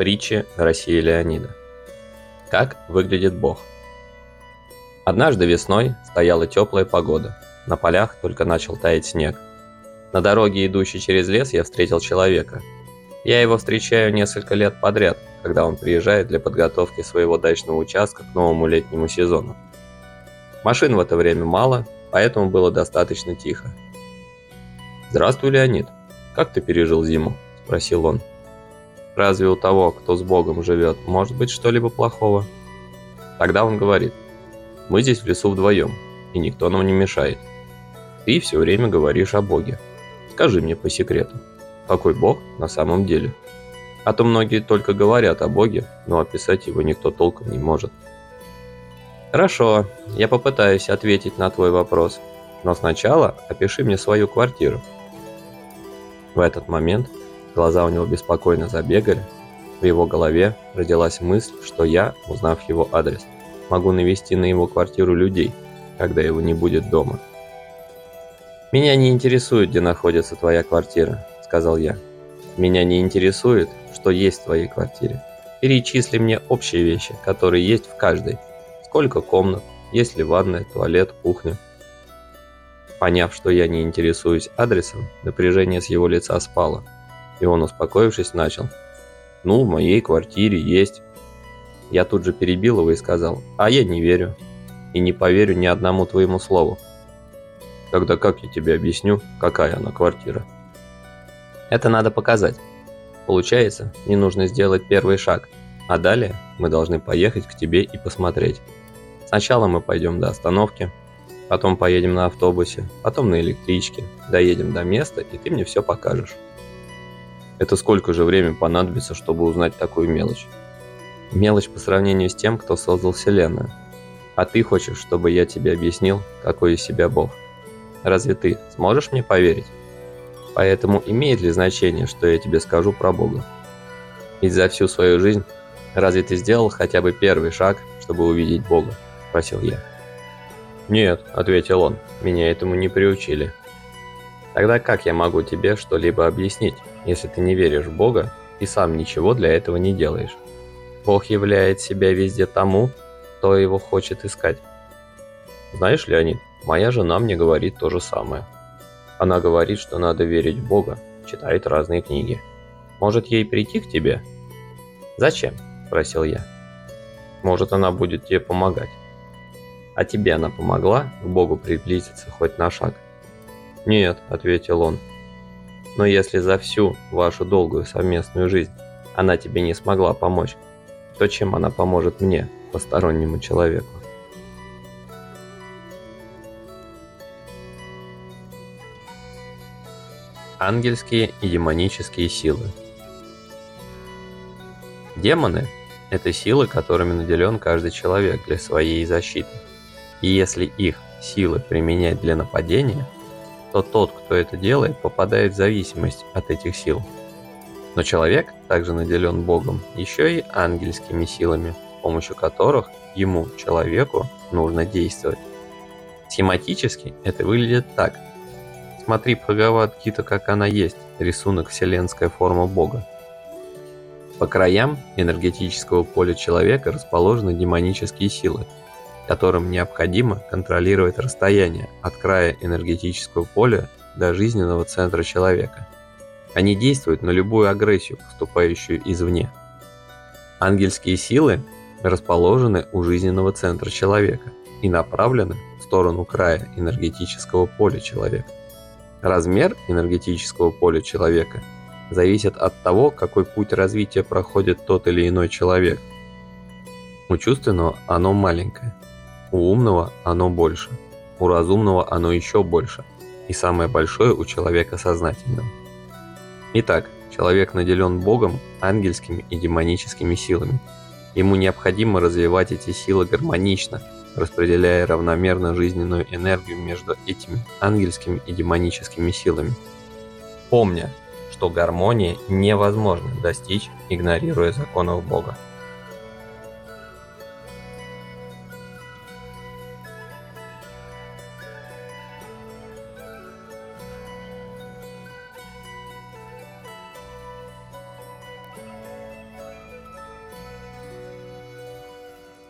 Притчи России Леонида. Как выглядит Бог? Однажды весной стояла теплая погода. На полях только начал таять снег. На дороге, идущей через лес, я встретил человека. Я его встречаю несколько лет подряд, когда он приезжает для подготовки своего дачного участка к новому летнему сезону. Машин в это время мало, поэтому было достаточно тихо. «Здравствуй, Леонид. Как ты пережил зиму?» – спросил он. Разве у того, кто с Богом живет, может быть что-либо плохого? Тогда он говорит, мы здесь в лесу вдвоем, и никто нам не мешает. Ты все время говоришь о Боге. Скажи мне по секрету, какой Бог на самом деле? А то многие только говорят о Боге, но описать его никто толком не может. Хорошо, я попытаюсь ответить на твой вопрос, но сначала опиши мне свою квартиру. В этот момент Глаза у него беспокойно забегали. В его голове родилась мысль, что я, узнав его адрес, могу навести на его квартиру людей, когда его не будет дома. «Меня не интересует, где находится твоя квартира», — сказал я. «Меня не интересует, что есть в твоей квартире. Перечисли мне общие вещи, которые есть в каждой. Сколько комнат, есть ли ванная, туалет, кухня». Поняв, что я не интересуюсь адресом, напряжение с его лица спало. И он, успокоившись, начал. «Ну, в моей квартире есть». Я тут же перебил его и сказал, «А я не верю. И не поверю ни одному твоему слову». «Тогда как я тебе объясню, какая она квартира?» «Это надо показать. Получается, не нужно сделать первый шаг, а далее мы должны поехать к тебе и посмотреть. Сначала мы пойдем до остановки, потом поедем на автобусе, потом на электричке, доедем до места, и ты мне все покажешь». Это сколько же времени понадобится, чтобы узнать такую мелочь? Мелочь по сравнению с тем, кто создал Вселенную. А ты хочешь, чтобы я тебе объяснил, какой из себя Бог? Разве ты сможешь мне поверить? Поэтому имеет ли значение, что я тебе скажу про Бога? Ведь за всю свою жизнь разве ты сделал хотя бы первый шаг, чтобы увидеть Бога? Спросил я. Нет, ответил он, меня этому не приучили. Тогда как я могу тебе что-либо объяснить, если ты не веришь в Бога и сам ничего для этого не делаешь? Бог являет себя везде тому, кто его хочет искать. Знаешь, Леонид, моя жена мне говорит то же самое. Она говорит, что надо верить в Бога, читает разные книги. Может ей прийти к тебе? Зачем? Спросил я. Может она будет тебе помогать. А тебе она помогла к Богу приблизиться хоть на шаг? «Нет», — ответил он. «Но если за всю вашу долгую совместную жизнь она тебе не смогла помочь, то чем она поможет мне, постороннему человеку?» Ангельские и демонические силы Демоны – это силы, которыми наделен каждый человек для своей защиты. И если их силы применять для нападения – то тот, кто это делает, попадает в зависимость от этих сил. Но человек также наделен Богом еще и ангельскими силами, с помощью которых ему, человеку, нужно действовать. Схематически это выглядит так. Смотри Бхагавад-гита, как она есть, рисунок вселенская форма Бога. По краям энергетического поля человека расположены демонические силы – которым необходимо контролировать расстояние от края энергетического поля до жизненного центра человека. Они действуют на любую агрессию, поступающую извне. Ангельские силы расположены у жизненного центра человека и направлены в сторону края энергетического поля человека. Размер энергетического поля человека зависит от того, какой путь развития проходит тот или иной человек. У чувственного оно маленькое, у умного оно больше, у разумного оно еще больше, и самое большое у человека сознательного. Итак, человек наделен Богом, ангельскими и демоническими силами. Ему необходимо развивать эти силы гармонично, распределяя равномерно жизненную энергию между этими ангельскими и демоническими силами. Помня, что гармонии невозможно достичь, игнорируя законов Бога.